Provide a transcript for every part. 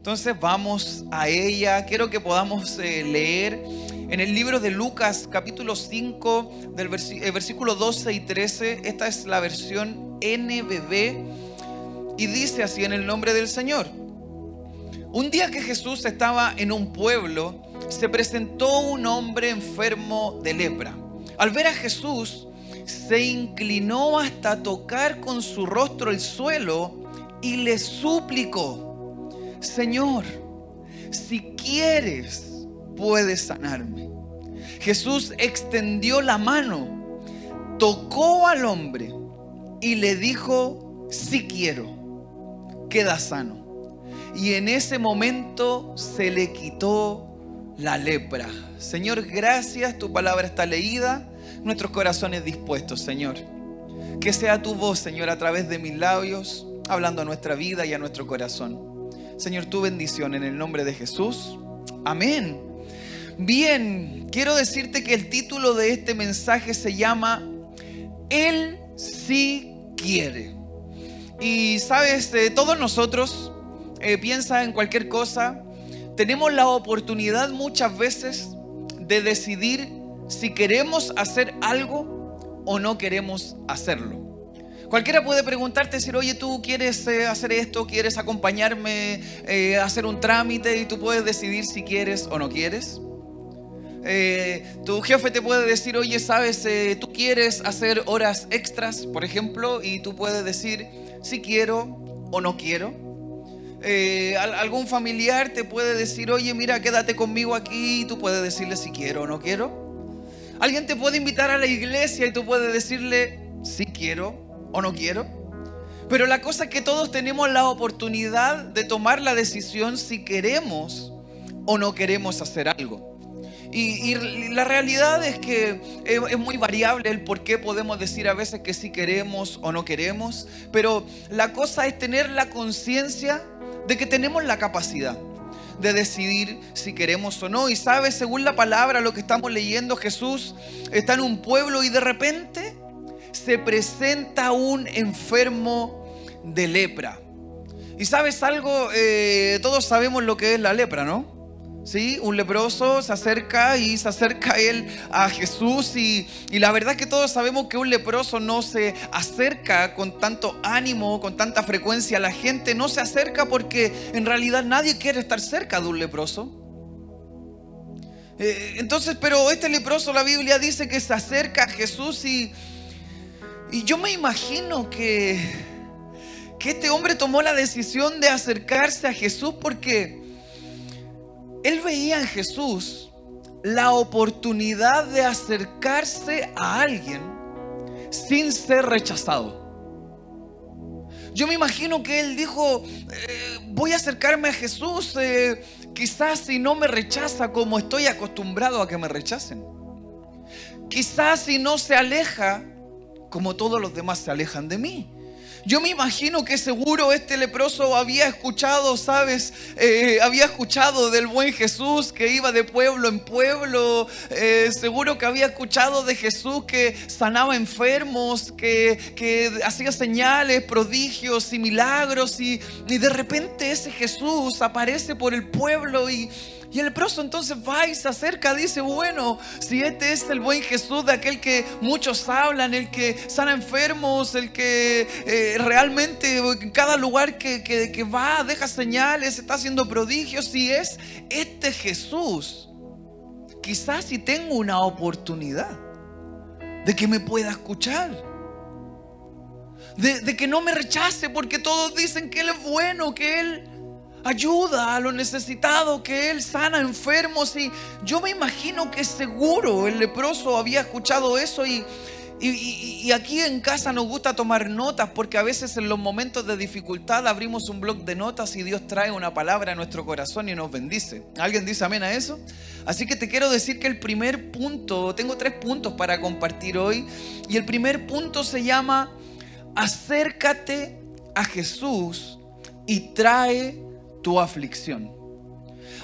Entonces vamos a ella. Quiero que podamos eh, leer en el libro de Lucas capítulo 5 del eh, versículo 12 y 13. Esta es la versión NBB y dice así en el nombre del Señor. Un día que Jesús estaba en un pueblo, se presentó un hombre enfermo de lepra. Al ver a Jesús, se inclinó hasta tocar con su rostro el suelo y le suplicó Señor, si quieres, puedes sanarme. Jesús extendió la mano, tocó al hombre y le dijo, si quiero, queda sano. Y en ese momento se le quitó la lepra. Señor, gracias, tu palabra está leída, nuestros corazones dispuestos, Señor. Que sea tu voz, Señor, a través de mis labios, hablando a nuestra vida y a nuestro corazón. Señor, tu bendición en el nombre de Jesús. Amén. Bien, quiero decirte que el título de este mensaje se llama Él sí quiere. Y sabes, eh, todos nosotros, eh, piensa en cualquier cosa, tenemos la oportunidad muchas veces de decidir si queremos hacer algo o no queremos hacerlo. Cualquiera puede preguntarte, decir, oye, tú quieres eh, hacer esto, quieres acompañarme eh, hacer un trámite y tú puedes decidir si quieres o no quieres. Eh, tu jefe te puede decir, oye, sabes, tú quieres hacer horas extras, por ejemplo, y tú puedes decir si quiero o no quiero. algún familiar te puede decir, oye, mira, quédate conmigo aquí, y tú puedes decirle si quiero o no quiero. Alguien te puede invitar a la iglesia y tú puedes decirle si quiero o no quiero. Pero la cosa es que todos tenemos la oportunidad de tomar la decisión si queremos o no queremos hacer algo. Y, la realidad es que es, muy variable el por qué podemos decir a veces que sí queremos o no queremos. Pero la cosa es tener la conciencia de que tenemos la capacidad de decidir si queremos o no. Y sabes, según la palabra, lo que estamos leyendo, Jesús está en un pueblo y de repente se presenta un enfermo de lepra. Y sabes algo, eh, todos sabemos lo que es la lepra, ¿no? ¿Sí? Un leproso se acerca y se acerca él a Jesús y, y, la verdad que todos sabemos que un leproso no se acerca con tanto ánimo, con tanta frecuencia. La gente no se acerca porque en realidad nadie quiere estar cerca de un leproso. Eh, entonces, pero este leproso, la Biblia dice que se acerca a Jesús y, y yo me imagino que, que este hombre tomó la decisión de acercarse a Jesús porque él veía en Jesús la oportunidad de acercarse a alguien sin ser rechazado. Yo me imagino que él dijo, eh, voy a acercarme a Jesús, eh, quizás si no me rechaza como estoy acostumbrado a que me rechacen. Quizás si no se aleja como todos los demás se alejan de mí. Yo me imagino que seguro este leproso había escuchado, ¿sabes? Eh, había escuchado del buen Jesús que iba de pueblo en pueblo. Eh, seguro que había escuchado de Jesús que sanaba enfermos, que, que hacía señales, prodigios y milagros. Y, y de repente ese Jesús aparece por el pueblo y y el leproso entonces va y se acerca, dice, bueno, si este es el buen Jesús de aquel que muchos hablan, el que sana enfermos, el que eh, realmente en cada lugar que, que va deja señales, está haciendo prodigios, si es este Jesús, quizás si tengo una oportunidad de que me pueda escuchar. De, de, que no me rechace porque todos dicen que Él es bueno, que Él ayuda a los necesitados, que Él sana enfermos. Y yo me imagino que seguro el leproso había escuchado eso y, y, aquí en casa nos gusta tomar notas porque a veces en los momentos de dificultad abrimos un blog de notas y Dios trae una palabra a nuestro corazón y nos bendice. ¿Alguien dice amén a eso? Así que te quiero decir que el primer punto, tengo tres puntos para compartir hoy y el primer punto se llama acércate a Jesús y trae tu aflicción.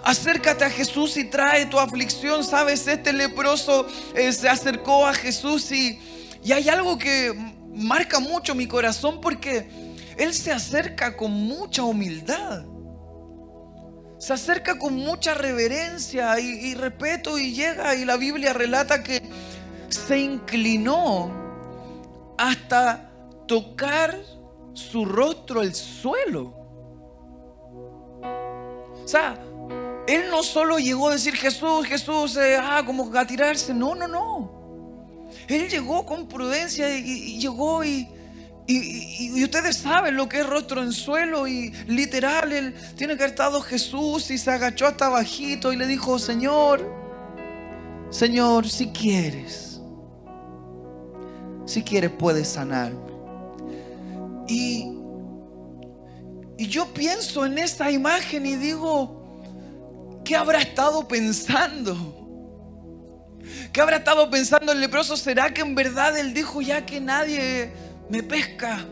Acércate a Jesús y trae tu aflicción. Sabes, este leproso eh, se acercó a Jesús y, y hay algo que marca mucho mi corazón porque Él se acerca con mucha humildad. se acerca con mucha reverencia y, y respeto y llega y la Biblia relata que se inclinó hasta tocar su rostro el suelo. O sea, él no solo llegó a decir Jesús, Jesús, eh, ah, como a tirarse. No, no, no. Él llegó con prudencia y, llegó y, y, ustedes saben lo que es rostro en suelo y literal, él tiene que haber estado Jesús y se agachó hasta bajito y le dijo, Señor, Señor, si quieres, si quieres puedes sanarme. Y, y yo pienso en esta imagen y digo, ¿qué habrá estado pensando? ¿Qué habrá estado pensando el leproso? ¿Será que en verdad él dijo ya que nadie me pesca?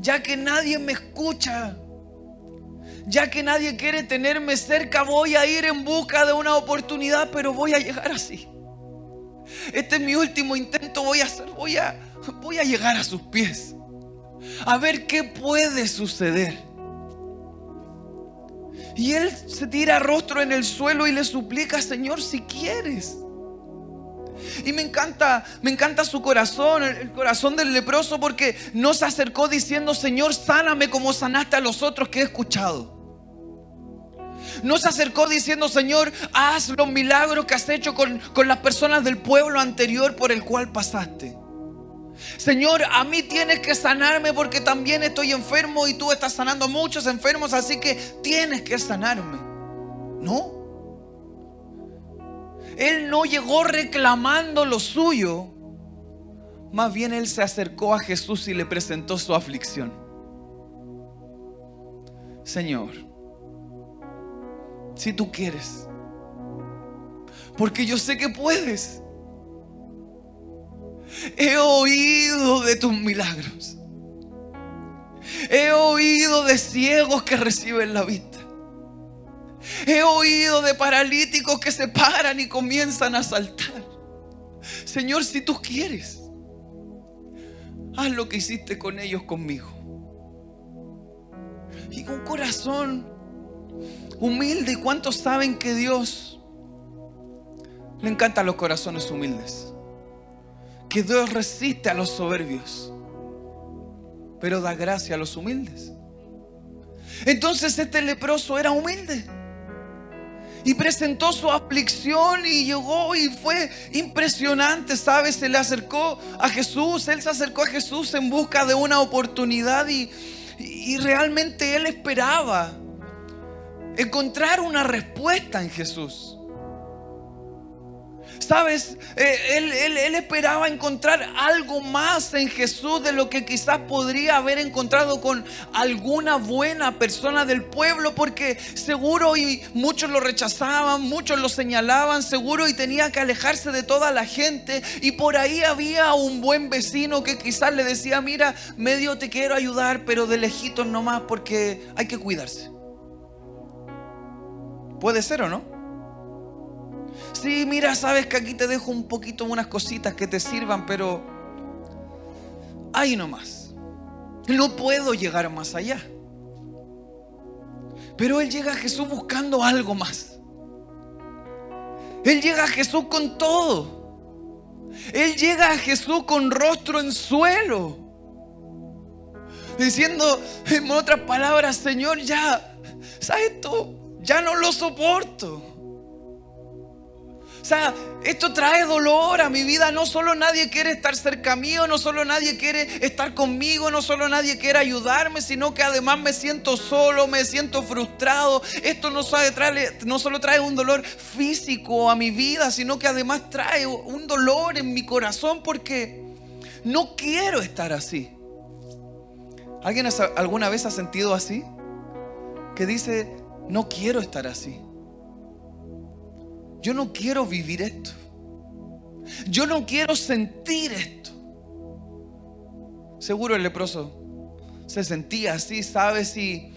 Ya que nadie me escucha. Ya que nadie quiere tenerme cerca, voy a ir en busca de una oportunidad, pero voy a llegar así. Este es mi último intento, voy a hacer, voy a voy a llegar a sus pies. A ver qué puede suceder. Y él se tira rostro en el suelo y le suplica, Señor, si quieres. Y me encanta, me encanta su corazón, el, corazón del leproso, porque no se acercó diciendo, Señor, sáname como sanaste a los otros que he escuchado. No se acercó diciendo, Señor, haz los milagros que has hecho con, con las personas del pueblo anterior por el cual pasaste. Señor, a mí tienes que sanarme porque también estoy enfermo y tú estás sanando a muchos enfermos, así que tienes que sanarme. No. Él no llegó reclamando lo suyo, más bien él se acercó a Jesús y le presentó su aflicción. Señor, si tú quieres, porque yo sé que puedes. He oído de tus milagros. He oído de ciegos que reciben la vista. He oído de paralíticos que se paran y comienzan a saltar. Señor, si tú quieres, haz lo que hiciste con ellos conmigo. Y un corazón humilde. ¿Y cuántos saben que Dios le encantan los corazones humildes? Que Dios resiste a los soberbios, pero da gracia a los humildes. Entonces este leproso era humilde y presentó su aflicción y llegó y fue impresionante, ¿sabes? Se le acercó a Jesús, él se acercó a Jesús en busca de una oportunidad y, y realmente él esperaba encontrar una respuesta en Jesús. Sabes, eh, él, esperaba encontrar algo más en Jesús de lo que quizás podría haber encontrado con alguna buena persona del pueblo, porque seguro y muchos lo rechazaban, muchos lo señalaban, seguro y tenía que alejarse de toda la gente. Y por ahí había un buen vecino que quizás le decía, mira, medio te quiero ayudar, pero de lejitos nomás porque hay que cuidarse. Puede ser o no? Sí, mira, sabes que aquí te dejo un poquito unas cositas que te sirvan, pero ahí nomás. No puedo llegar más allá. Pero Él llega a Jesús buscando algo más. Él llega a Jesús con todo. Él llega a Jesús con rostro en suelo. Diciendo, en otras palabras, Señor, ya, ¿sabes tú? Ya no lo soporto. O sea, esto trae dolor a mi vida. No solo nadie quiere estar cerca mío, no solo nadie quiere estar conmigo, no solo nadie quiere ayudarme, sino que además me siento solo, me siento frustrado. Esto no, trae, no solo trae un dolor físico a mi vida, sino que además trae un dolor en mi corazón porque no quiero estar así. ¿Alguien alguna vez ha sentido así? Que dice, no quiero estar así. Yo no quiero vivir esto. Yo no quiero sentir esto. Seguro el leproso se sentía así, ¿sabes? Y,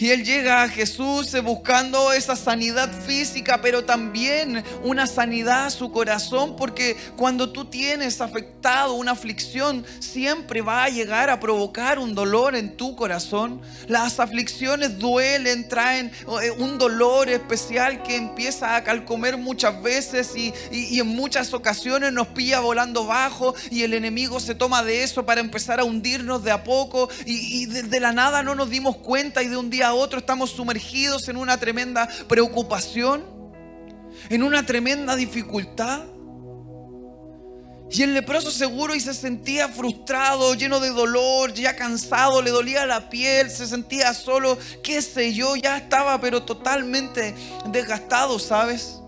Y él llega a Jesús eh, buscando esa sanidad física, pero también una sanidad a su corazón, porque cuando tú tienes afectado una aflicción, siempre va a llegar a provocar un dolor en tu corazón. Las aflicciones duelen, traen eh, un dolor especial que empieza a calcomer muchas veces y, en muchas ocasiones nos pilla volando bajo y el enemigo se toma de eso para empezar a hundirnos de a poco y, y de la nada no nos dimos cuenta y de un día otro estamos sumergidos en una tremenda preocupación, en una tremenda dificultad. Y el leproso seguro y se sentía frustrado, lleno de dolor, ya cansado, le dolía la piel, se sentía solo, qué sé yo, ya estaba pero totalmente desgastado, ¿sabes?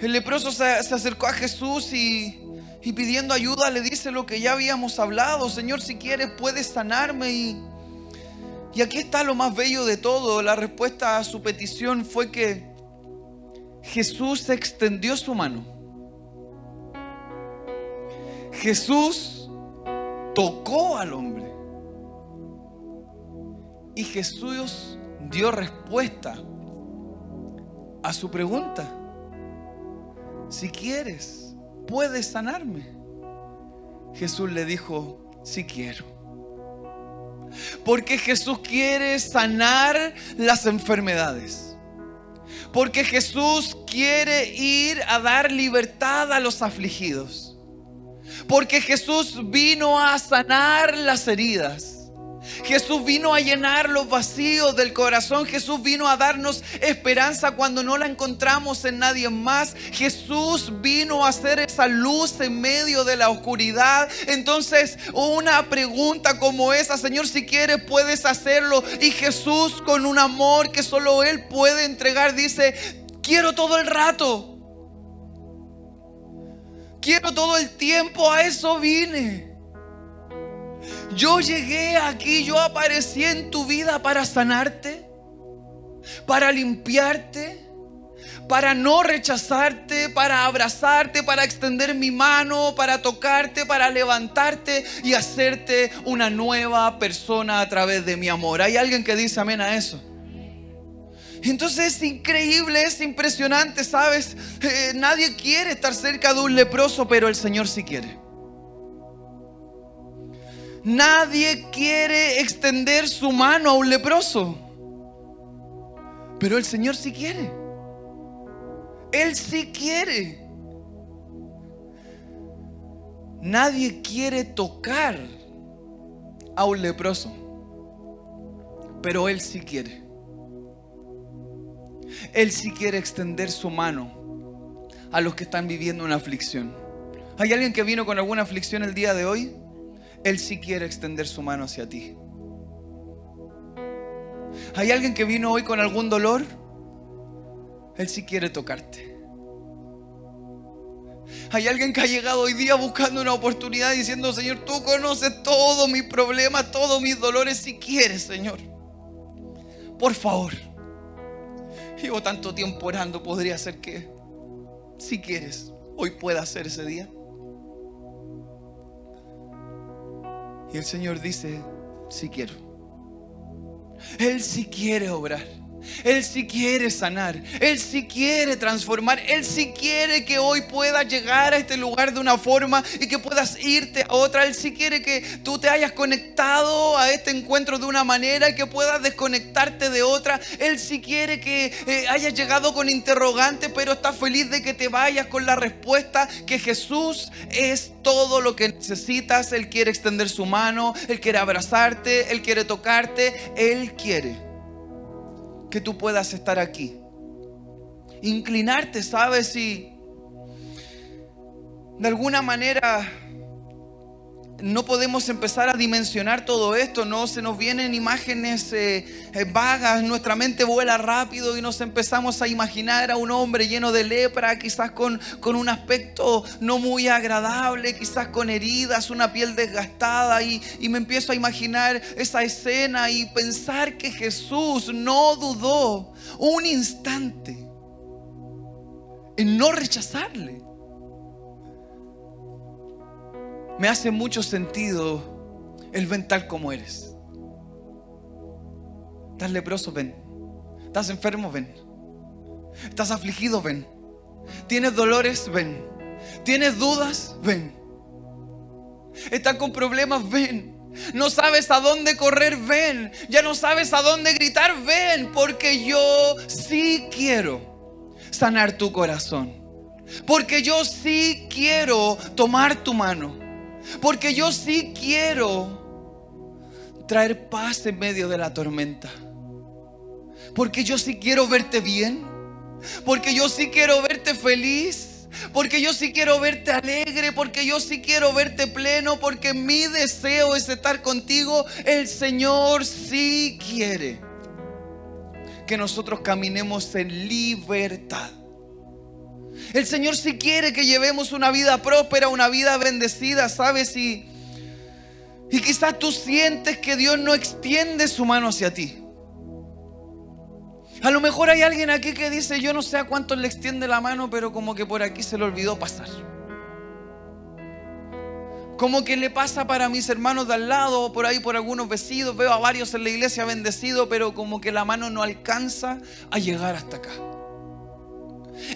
El leproso se, acercó a Jesús y, y pidiendo ayuda le dice lo que ya habíamos hablado, Señor, si quieres puedes sanarme y y aquí está lo más bello de todo. La respuesta a su petición fue que Jesús extendió su mano. Jesús tocó al hombre. Y Jesús dio respuesta a su pregunta. Si quieres, puedes sanarme. Jesús le dijo, si quiero. Porque Jesús quiere sanar las enfermedades. Porque Jesús quiere ir a dar libertad a los afligidos. Porque Jesús vino a sanar las heridas. Jesús vino a llenar los vacíos del corazón. Jesús vino a darnos esperanza cuando no la encontramos en nadie más. Jesús vino a hacer esa luz en medio de la oscuridad. Entonces, una pregunta como esa, Señor, si quieres puedes hacerlo. Y Jesús con un amor que solo Él puede entregar, dice, quiero todo el rato. Quiero todo el tiempo, a eso vine. Yo llegué aquí, yo aparecí en tu vida para sanarte, para limpiarte, para no rechazarte, para abrazarte, para extender mi mano, para tocarte, para levantarte y hacerte una nueva persona a través de mi amor. ¿Hay alguien que dice amén a eso? Entonces es increíble, es impresionante, ¿sabes? Eh, nadie quiere estar cerca de un leproso, pero el Señor sí quiere. Nadie quiere extender su mano a un leproso. Pero el Señor sí quiere. Él sí quiere. Nadie quiere tocar a un leproso. Pero Él sí quiere. Él sí quiere extender su mano a los que están viviendo una aflicción. ¿Hay alguien que vino con alguna aflicción el día de hoy? Él sí quiere extender su mano hacia ti. ¿Hay alguien que vino hoy con algún dolor? Él sí quiere tocarte. Hay alguien que ha llegado hoy día buscando una oportunidad diciendo, Señor, tú conoces todos mis problemas, todos mis dolores, si quieres, Señor. Por favor. Llevo tanto tiempo orando, podría ser que, si quieres, hoy pueda ser ese día. Y el Señor dice, sí quiero. Él sí quiere obrar. Él sí quiere sanar, Él sí quiere transformar, Él sí quiere que hoy puedas llegar a este lugar de una forma y que puedas irte a otra. Él sí quiere que tú te hayas conectado a este encuentro de una manera y que puedas desconectarte de otra. Él sí quiere que eh, hayas llegado con interrogante, pero está feliz de que te vayas con la respuesta que Jesús es todo lo que necesitas. Él quiere extender su mano, Él quiere abrazarte, Él quiere tocarte, Él quiere que tú puedas estar aquí. Inclinarte, ¿sabes? Si de alguna manera no podemos empezar a dimensionar todo esto, no se nos vienen imágenes eh, eh, vagas, nuestra mente vuela rápido y nos empezamos a imaginar a un hombre lleno de lepra, quizás con, con un aspecto no muy agradable, quizás con heridas, una piel desgastada y, y me empiezo a imaginar esa escena y pensar que Jesús no dudó un instante en no rechazarle. Me hace mucho sentido el ven tal como eres. Estás leproso, ven. Estás enfermo, ven. Estás afligido, ven. Tienes dolores, ven. Tienes dudas, ven. Estás con problemas, ven. No sabes a dónde correr, ven. Ya no sabes a dónde gritar, ven. Porque yo sí quiero sanar tu corazón. Porque yo sí quiero tomar tu mano. Porque yo sí quiero traer paz en medio de la tormenta. Porque yo sí quiero verte bien. Porque yo sí quiero verte feliz. Porque yo sí quiero verte alegre, porque yo sí quiero verte pleno, porque mi deseo es estar contigo. El Señor sí quiere que nosotros caminemos en libertad. El Señor sí quiere que llevemos una vida próspera, una vida bendecida, ¿sabes? Y, y quizás tú sientes que Dios no extiende su mano hacia ti. A lo mejor hay alguien aquí que dice, yo no sé a cuánto le extiende la mano, pero como que por aquí se le olvidó pasar. Como que le pasa para mis hermanos de al lado, por ahí por algunos vecinos, veo a varios en la iglesia bendecidos, pero como que la mano no alcanza a llegar hasta acá.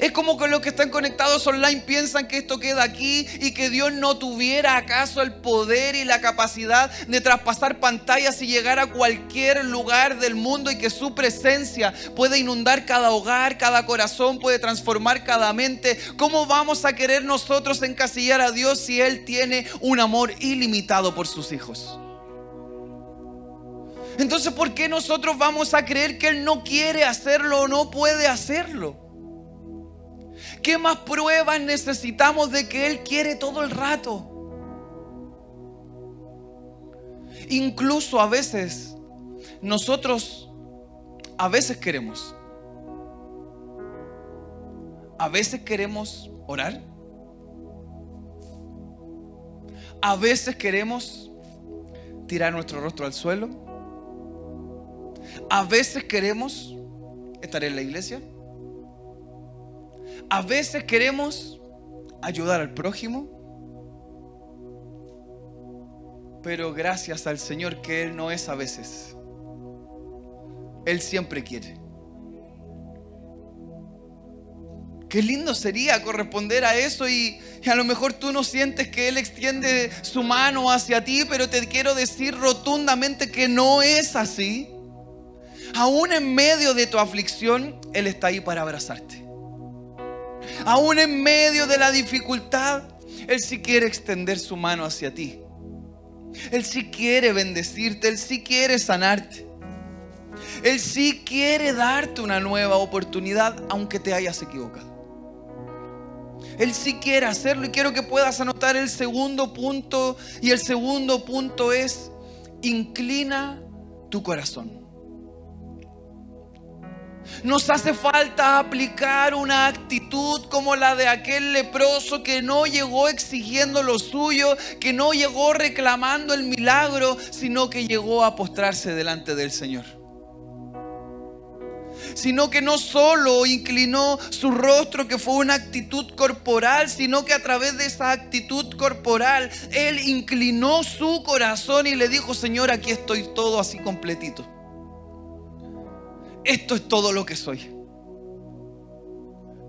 Es como que los que están conectados online piensan que esto queda aquí y que Dios no tuviera acaso el poder y la capacidad de traspasar pantallas y llegar a cualquier lugar del mundo y que su presencia puede inundar cada hogar, cada corazón, puede transformar cada mente. ¿Cómo vamos a querer nosotros encasillar a Dios si Él tiene un amor ilimitado por sus hijos? Entonces, ¿por qué nosotros vamos a creer que Él no quiere hacerlo o no puede hacerlo? ¿Qué más pruebas necesitamos de que Él quiere todo el rato? Incluso a veces, nosotros, a veces queremos. A veces queremos orar. A veces queremos tirar nuestro rostro al suelo. A veces queremos estar en la iglesia. A veces queremos ayudar al prójimo, pero gracias al Señor que Él no es a veces. Él siempre quiere. Qué lindo sería corresponder a eso y, a lo mejor tú no sientes que Él extiende su mano hacia ti, pero te quiero decir rotundamente que no es así. Aún en medio de tu aflicción, Él está ahí para abrazarte. Aún en medio de la dificultad, Él sí quiere extender su mano hacia ti. Él sí quiere bendecirte, Él sí quiere sanarte. Él sí quiere darte una nueva oportunidad aunque te hayas equivocado. Él sí quiere hacerlo y quiero que puedas anotar el segundo punto. Y el segundo punto es, inclina tu corazón. Nos hace falta aplicar una actitud como la de aquel leproso que no llegó exigiendo lo suyo, que no llegó reclamando el milagro, sino que llegó a postrarse delante del Señor. Sino que no solo inclinó su rostro, que fue una actitud corporal, sino que a través de esa actitud corporal, Él inclinó su corazón y le dijo, Señor, aquí estoy todo así completito esto es todo lo que soy.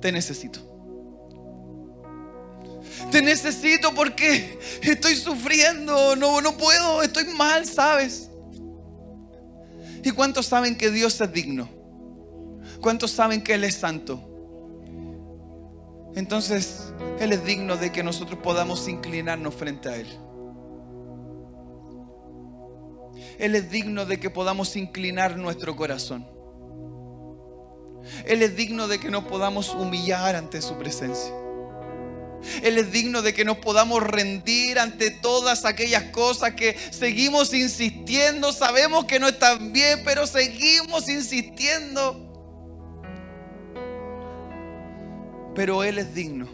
Te necesito. Te necesito porque estoy sufriendo, no, no puedo, estoy mal, ¿sabes? ¿Y cuántos saben que Dios es digno? ¿Cuántos saben que Él es santo? Entonces, Él es digno de que nosotros podamos inclinarnos frente a Él. Él es digno de que podamos inclinar nuestro corazón. Él es digno de que nos podamos humillar ante su presencia. Él es digno de que nos podamos rendir ante todas aquellas cosas que seguimos insistiendo. Sabemos que no están bien, pero seguimos insistiendo. Pero Él es digno.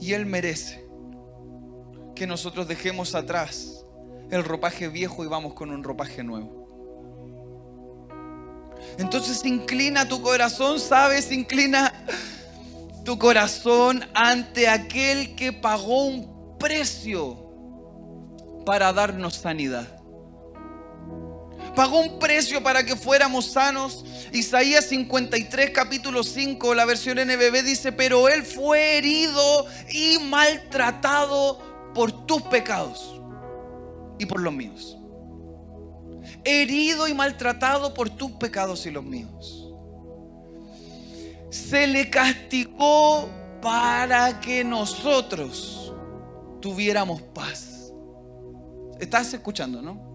Y Él merece que nosotros dejemos atrás el ropaje viejo y vamos con un ropaje nuevo. Entonces inclina tu corazón, ¿sabes? Inclina tu corazón ante aquel que pagó un precio para darnos sanidad. Pagó un precio para que fuéramos sanos. Isaías 53, capítulo 5, la versión NBB dice, pero Él fue herido y maltratado por tus pecados y por los míos. Herido y maltratado por tus pecados y los míos. Se le castigó para que nosotros tuviéramos paz. ¿Estás escuchando, no?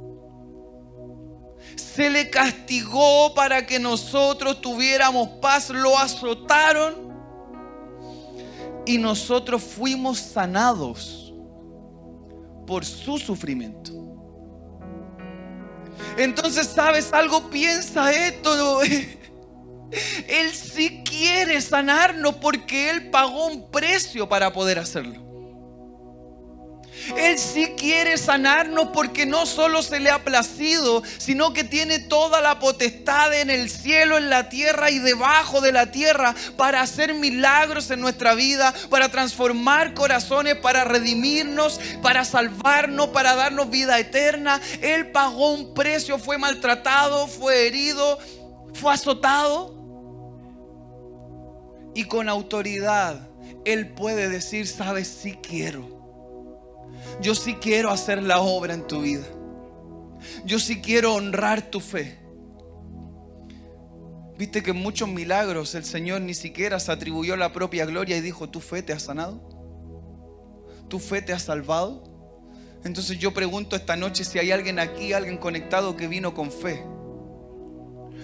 Se le castigó para que nosotros tuviéramos paz. Lo azotaron y nosotros fuimos sanados por su sufrimiento. Entonces, ¿sabes algo? Piensa esto. Él sí quiere sanarnos porque Él pagó un precio para poder hacerlo. Él sí quiere sanarnos porque no solo se le ha placido, sino que tiene toda la potestad en el cielo, en la tierra y debajo de la tierra para hacer milagros en nuestra vida, para transformar corazones, para redimirnos, para salvarnos, para darnos vida eterna. Él pagó un precio, fue maltratado, fue herido, fue azotado. Y con autoridad Él puede decir, sabes, sí quiero yo sí quiero hacer la obra en tu vida. Yo sí quiero honrar tu fe. Viste que en muchos milagros el Señor ni siquiera se atribuyó la propia gloria y dijo, ¿tu fe te ha sanado? ¿Tu fe te ha salvado? Entonces yo pregunto esta noche si hay alguien aquí, alguien conectado que vino con fe.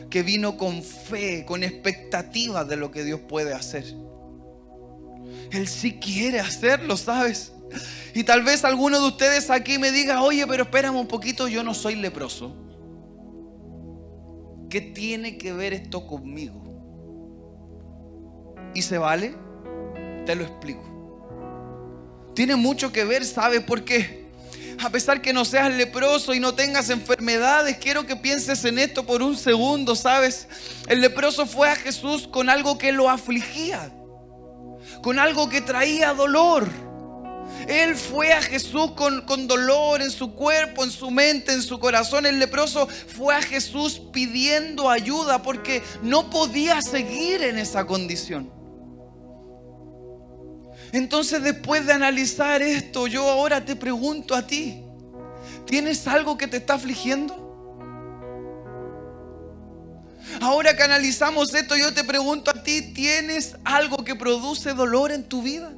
Que vino con fe, con expectativas de lo que Dios puede hacer. Él sí quiere hacerlo, ¿sabes? Y tal vez alguno de ustedes aquí me diga, oye, pero espérame un poquito, yo no soy leproso. ¿Qué tiene que ver esto conmigo? ¿Y se vale? Te lo explico. Tiene mucho que ver, ¿sabe por qué? A pesar que no seas leproso y no tengas enfermedades, quiero que pienses en esto por un segundo, ¿sabes? El leproso fue a Jesús con algo que lo afligía, con algo que traía dolor. Él fue a Jesús con, dolor en su cuerpo, en su mente, en su corazón. El leproso fue a Jesús pidiendo ayuda porque no podía seguir en esa condición. Entonces después de analizar esto, yo ahora te pregunto a ti, ¿tienes algo que te está afligiendo? Ahora que analizamos esto, yo te pregunto a ti, ¿tienes algo que produce dolor en tu vida?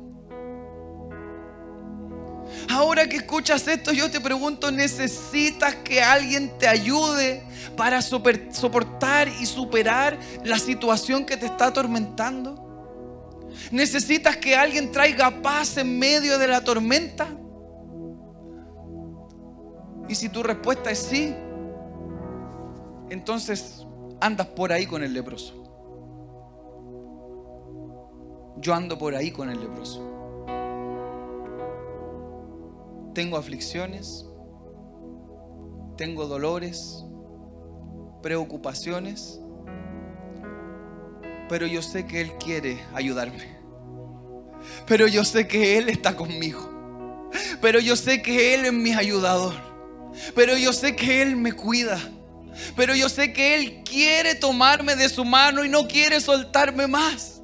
Ahora que escuchas esto, yo te pregunto, ¿necesitas que alguien te ayude para soportar y superar la situación que te está atormentando? ¿Necesitas que alguien traiga paz en medio de la tormenta? Y si tu respuesta es sí, entonces andas por ahí con el leproso. Yo ando por ahí con el leproso tengo aflicciones, tengo dolores, preocupaciones, pero yo sé que Él quiere ayudarme. Pero yo sé que Él está conmigo. Pero yo sé que Él es mi ayudador. Pero yo sé que Él me cuida. Pero yo sé que Él quiere tomarme de su mano y no quiere soltarme más.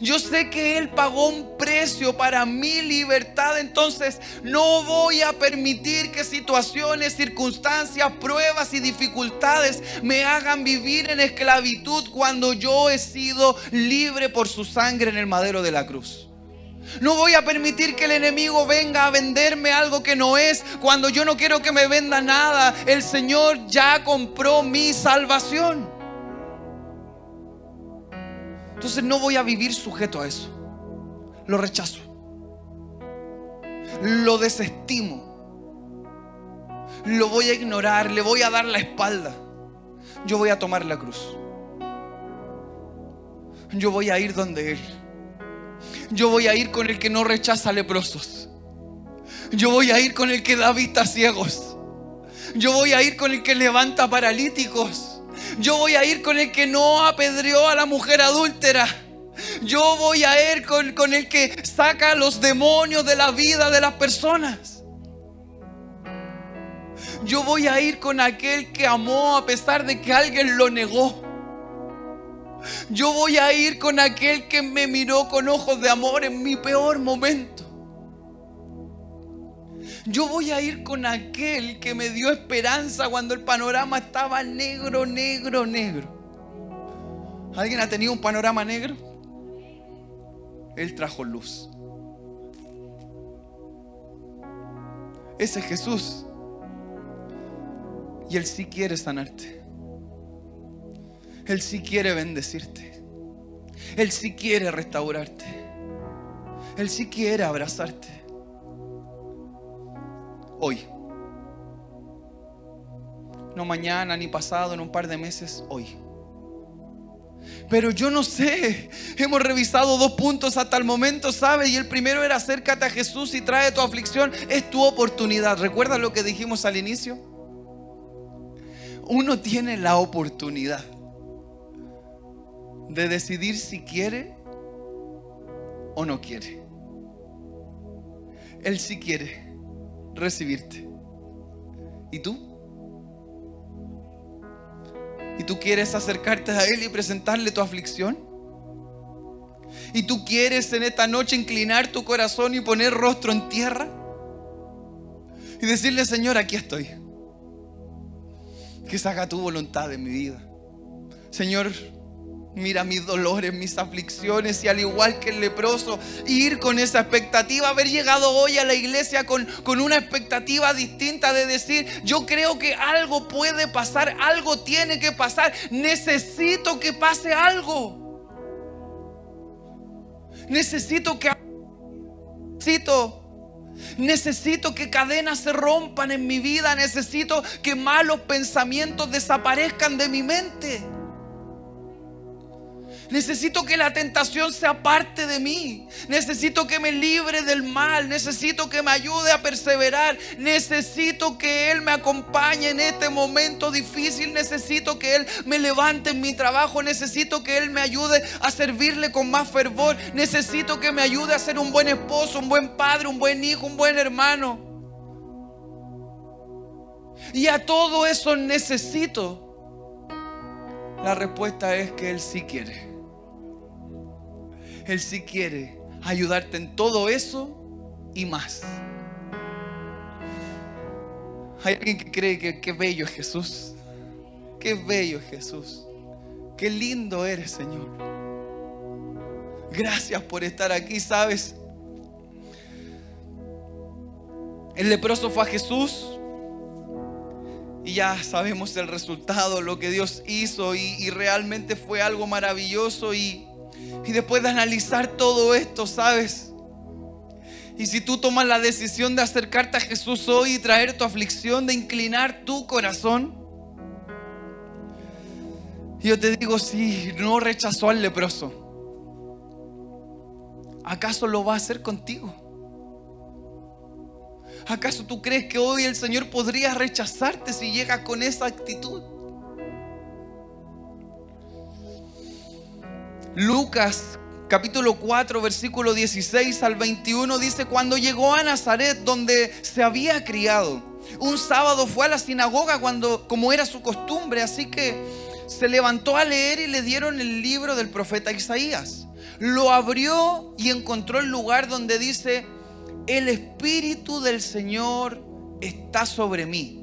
Yo sé que Él pagó un precio para mi libertad, entonces no voy a permitir que situaciones, circunstancias, pruebas y dificultades me hagan vivir en esclavitud cuando yo he sido libre por su sangre en el madero de la cruz. No voy a permitir que el enemigo venga a venderme algo que no es cuando yo no quiero que me venda nada. El Señor ya compró mi salvación. Entonces no voy a vivir sujeto a eso. Lo rechazo. Lo desestimo. Lo voy a ignorar. Le voy a dar la espalda. Yo voy a tomar la cruz. Yo voy a ir donde Él. Yo voy a ir con el que no rechaza leprosos. Yo voy a ir con el que da vista a ciegos. Yo voy a ir con el que levanta paralíticos. Yo voy a ir con el que no apedreó a la mujer adúltera. Yo voy a ir con, con el que saca los demonios de la vida de las personas. Yo voy a ir con aquel que amó a pesar de que alguien lo negó. Yo voy a ir con aquel que me miró con ojos de amor en mi peor momento. Yo voy a ir con aquel que me dio esperanza cuando el panorama estaba negro, negro, negro. ¿Alguien ha tenido un panorama negro? Él trajo luz. Ese es Jesús. Y Él sí quiere sanarte. Él sí quiere bendecirte. Él sí quiere restaurarte. Él sí quiere abrazarte. Hoy. No mañana ni pasado, en un par de meses, hoy. Pero yo no sé. Hemos revisado dos puntos hasta el momento, ¿sabes? Y el primero era acércate a Jesús y trae tu aflicción. Es tu oportunidad. ¿Recuerdas lo que dijimos al inicio? Uno tiene la oportunidad de decidir si quiere o no quiere. Él sí quiere recibirte. ¿Y tú? ¿Y tú quieres acercarte a Él y presentarle tu aflicción? ¿Y tú quieres en esta noche inclinar tu corazón y poner rostro en tierra? Y decirle, Señor, aquí estoy. Que se haga tu voluntad en mi vida. Señor, mira mis dolores, mis aflicciones y al igual que el leproso, ir con esa expectativa, haber llegado hoy a la iglesia con, con, una expectativa distinta de decir, yo creo que algo puede pasar, algo tiene que pasar, necesito que pase algo. Necesito que... Necesito Necesito que cadenas se rompan en mi vida. Necesito que malos pensamientos desaparezcan de mi mente. Necesito que la tentación sea parte de mí. Necesito que me libre del mal. Necesito que me ayude a perseverar. Necesito que Él me acompañe en este momento difícil. Necesito que Él me levante en mi trabajo. Necesito que Él me ayude a servirle con más fervor. Necesito que me ayude a ser un buen esposo, un buen padre, un buen hijo, un buen hermano. Y a todo eso necesito. La respuesta es que Él sí quiere. Él sí quiere ayudarte en todo eso y más. Hay alguien que cree que qué bello es Jesús. Qué bello es Jesús. Qué lindo eres, Señor. Gracias por estar aquí, ¿sabes? El leproso fue a Jesús y ya sabemos el resultado, lo que Dios hizo y, y realmente fue algo maravilloso y y después de analizar todo esto, ¿sabes? Y si tú tomas la decisión de acercarte a Jesús hoy y traer tu aflicción, de inclinar tu corazón, yo te digo, si no rechazó al leproso, ¿acaso lo va a hacer contigo? ¿Acaso tú crees que hoy el Señor podría rechazarte si llegas con esa actitud? Lucas capítulo 4, versículo 16 al 21 dice, cuando llegó a Nazaret, donde se había criado, un sábado fue a la sinagoga cuando, como era su costumbre, así que se levantó a leer y le dieron el libro del profeta Isaías. Lo abrió y encontró el lugar donde dice, el Espíritu del Señor está sobre mí,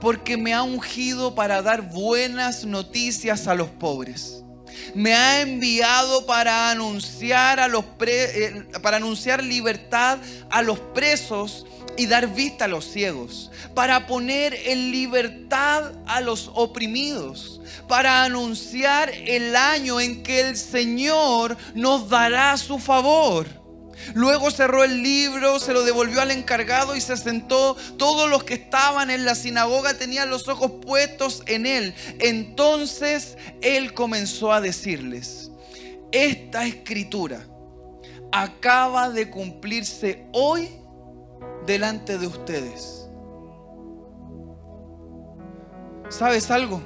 porque me ha ungido para dar buenas noticias a los pobres me ha enviado para anunciar, a los eh, para anunciar libertad a los presos y dar vista a los ciegos, para poner en libertad a los oprimidos, para anunciar el año en que el Señor nos dará su favor. Luego cerró el libro, se lo devolvió al encargado y se sentó. Todos los que estaban en la sinagoga tenían los ojos puestos en él. Entonces él comenzó a decirles, esta escritura acaba de cumplirse hoy delante de ustedes. ¿Sabes algo?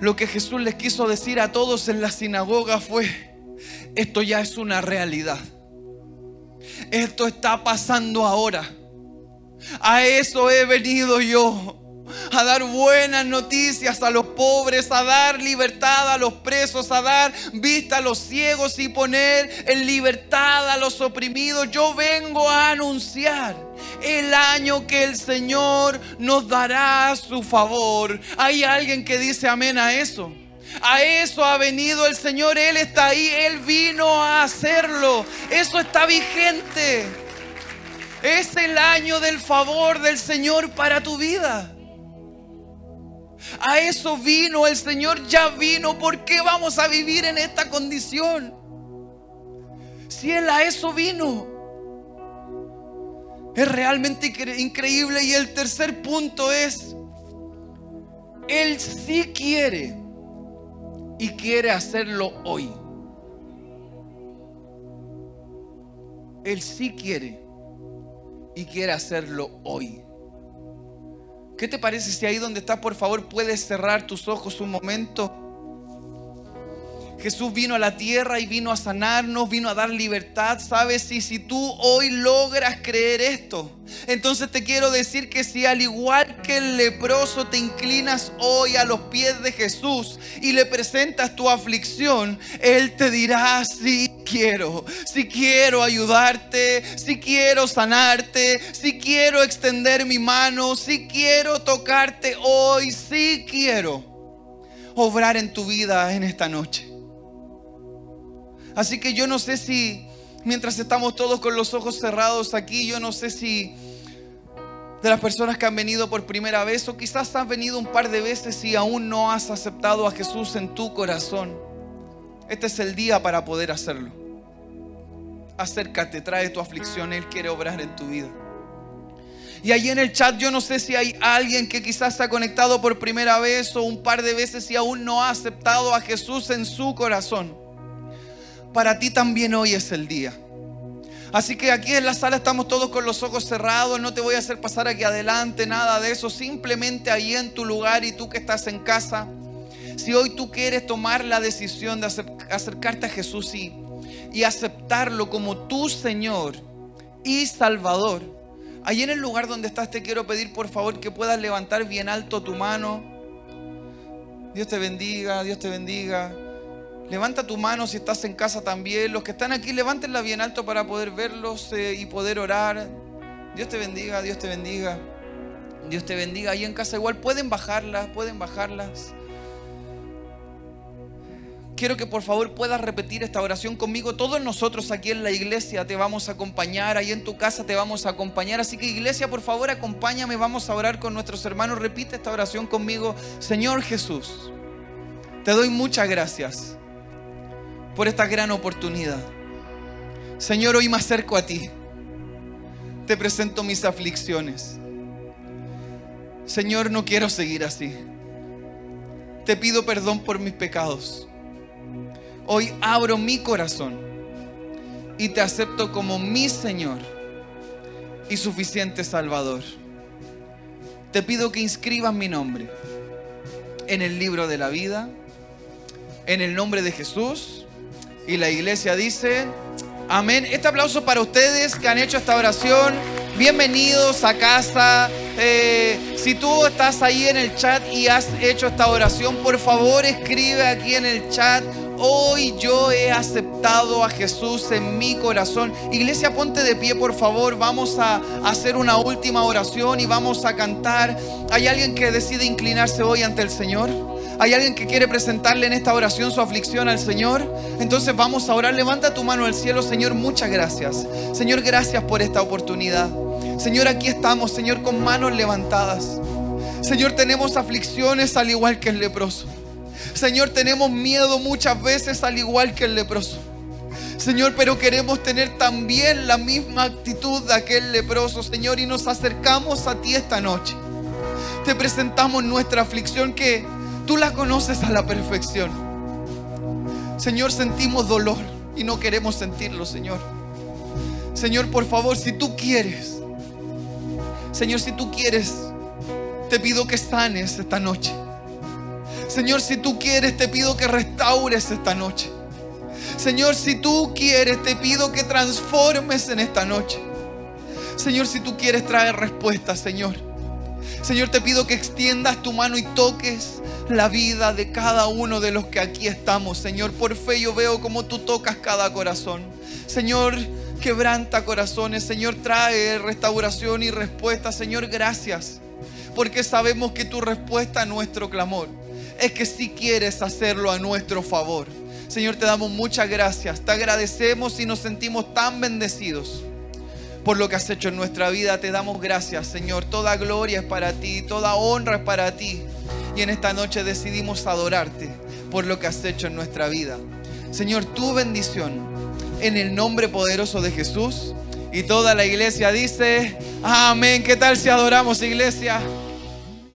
Lo que Jesús les quiso decir a todos en la sinagoga fue, esto ya es una realidad. Esto está pasando ahora. A eso he venido yo a dar buenas noticias a los pobres, a dar libertad a los presos, a dar vista a los ciegos y poner en libertad a los oprimidos. Yo vengo a anunciar el año que el Señor nos dará su favor. Hay alguien que dice amén a eso. A eso ha venido el Señor, Él está ahí, Él vino a hacerlo. Eso está vigente. Es el año del favor del Señor para tu vida. A eso vino, el Señor ya vino. ¿Por qué vamos a vivir en esta condición? Si Él a eso vino. Es realmente increíble. Y el tercer punto es, Él sí quiere y quiere hacerlo hoy. Él sí quiere y quiere hacerlo hoy. ¿Qué te parece si ahí donde estás, por favor, puedes cerrar tus ojos un momento? Jesús vino a la tierra y vino a sanarnos, vino a dar libertad, ¿sabes? Y si tú hoy logras creer esto, entonces te quiero decir que si al igual que el leproso te inclinas hoy a los pies de Jesús y le presentas tu aflicción, Él te dirá, sí quiero, si quiero ayudarte, si quiero sanarte, si quiero extender mi mano, si quiero tocarte hoy, si quiero obrar en tu vida en esta noche. Así que yo no sé si, mientras estamos todos con los ojos cerrados aquí, yo no sé si de las personas que han venido por primera vez o quizás has venido un par de veces y aún no has aceptado a Jesús en tu corazón. Este es el día para poder hacerlo. Acércate, trae tu aflicción, Él quiere obrar en tu vida. Y ahí en el chat yo no sé si hay alguien que quizás se ha conectado por primera vez o un par de veces y aún no ha aceptado a Jesús en su corazón para ti también hoy es el día. Así que aquí en la sala estamos todos con los ojos cerrados, no te voy a hacer pasar aquí adelante, nada de eso, simplemente ahí en tu lugar y tú que estás en casa, si hoy tú quieres tomar la decisión de acercarte a Jesús y, y aceptarlo como tu Señor y Salvador, ahí en el lugar donde estás te quiero pedir por favor que puedas levantar bien alto tu mano. Dios te bendiga, Dios te bendiga. Levanta tu mano si estás en casa también. Los que están aquí, levántenla bien alto para poder verlos eh, y poder orar. Dios te bendiga, Dios te bendiga. Dios te bendiga. Ahí en casa igual pueden bajarlas, pueden bajarlas. Quiero que por favor puedas repetir esta oración conmigo. Todos nosotros aquí en la iglesia te vamos a acompañar. Ahí en tu casa te vamos a acompañar. Así que iglesia, por favor, acompáñame. Vamos a orar con nuestros hermanos. Repite esta oración conmigo. Señor Jesús, te doy muchas gracias por esta gran oportunidad. Señor, hoy me acerco a ti. Te presento mis aflicciones. Señor, no quiero seguir así. Te pido perdón por mis pecados. Hoy abro mi corazón y te acepto como mi Señor y suficiente Salvador. Te pido que inscribas mi nombre en el libro de la vida, en el nombre de Jesús y la iglesia dice, amén. Este aplauso para ustedes que han hecho esta oración. Bienvenidos a casa. Eh, si tú estás ahí en el chat y has hecho esta oración, por favor escribe aquí en el chat. Hoy yo he aceptado a Jesús en mi corazón. Iglesia, ponte de pie, por favor. Vamos a hacer una última oración y vamos a cantar. ¿Hay alguien que decide inclinarse hoy ante el Señor? ¿Hay alguien que quiere presentarle en esta oración su aflicción al Señor? Entonces vamos a orar. Levanta tu mano al cielo, Señor. Muchas gracias. Señor, gracias por esta oportunidad. Señor, aquí estamos, Señor, con manos levantadas. Señor, tenemos aflicciones al igual que el leproso. Señor, tenemos miedo muchas veces al igual que el leproso. Señor, pero queremos tener también la misma actitud de aquel leproso, Señor, y nos acercamos a ti esta noche. Te presentamos nuestra aflicción que Tú la conoces a la perfección. Señor, sentimos dolor y no queremos sentirlo, Señor. Señor, por favor, si tú quieres, Señor, si tú quieres, te pido que sanes esta noche. Señor, si tú quieres, te pido que restaures esta noche. Señor, si tú quieres, te pido que transformes en esta noche. Señor, si tú quieres traer respuesta, Señor. Señor, te pido que extiendas tu mano y toques la vida de cada uno de los que aquí estamos. Señor, por fe yo veo como tú tocas cada corazón. Señor, quebranta corazones. Señor, trae restauración y respuesta. Señor, gracias. Porque sabemos que tu respuesta a nuestro clamor es que si quieres hacerlo a nuestro favor. Señor, te damos muchas gracias. Te agradecemos y nos sentimos tan bendecidos por lo que has hecho en nuestra vida. Te damos gracias, Señor. Toda gloria es para ti, toda honra es para ti. Y en esta noche decidimos adorarte por lo que has hecho en nuestra vida. Señor, tu bendición en el nombre poderoso de Jesús. Y toda la iglesia dice, amén. ¿Qué tal si adoramos, iglesia?